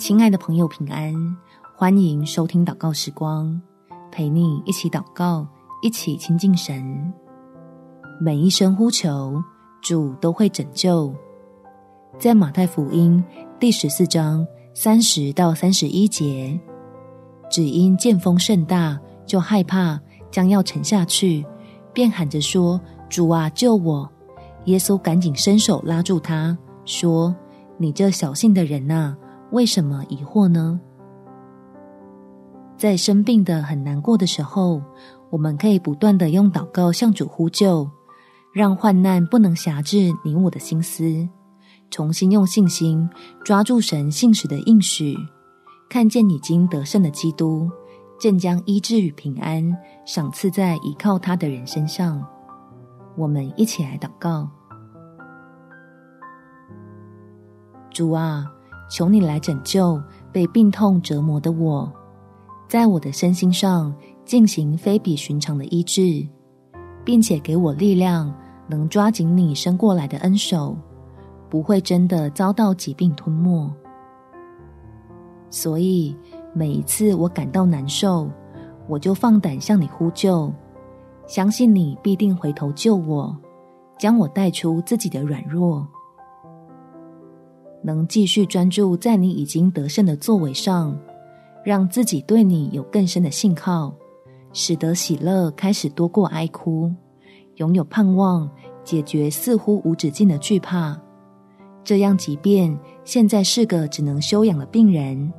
亲爱的朋友，平安！欢迎收听祷告时光，陪你一起祷告，一起亲近神。每一声呼求，主都会拯救。在马太福音第十四章三十到三十一节，只因见风甚大，就害怕，将要沉下去，便喊着说：“主啊，救我！”耶稣赶紧伸手拉住他，说：“你这小信的人呐，为什么疑惑呢？”在生病的很难过的时候，我们可以不断的用祷告向主呼救，让患难不能辖制你我的心思，重新用信心抓住神信实的应许，看见已经得胜的基督，正将医治与平安赏赐在依靠他的人身上。我们一起来祷告：主啊，求你来拯救被病痛折磨的我，在我的身心上进行非比寻常的医治，并且给我力量，能抓紧你伸过来的恩手，不会真的遭到疾病吞没。所以每一次我感到难受，我就放胆向你呼救。相信你必定回头救我，将我带出自己的软弱，能继续专注在你已经得胜的作为上，让自己对你有更深的信靠，使得喜乐开始多过哀哭，拥有盼望，解决似乎无止境的惧怕。这样，即便现在是个只能休养的病人，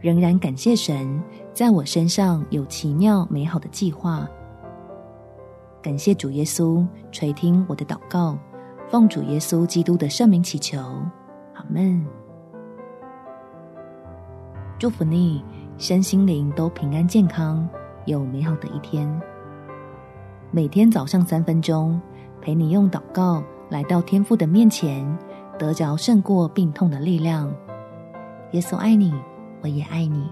仍然感谢神在我身上有奇妙美好的计划。感谢主耶稣垂听我的祷告，奉主耶稣基督的圣名祈求，阿门。祝福你身心灵都平安健康，有美好的一天。每天早上三分钟，陪你用祷告来到天父的面前，得着胜过病痛的力量。耶稣爱你，我也爱你。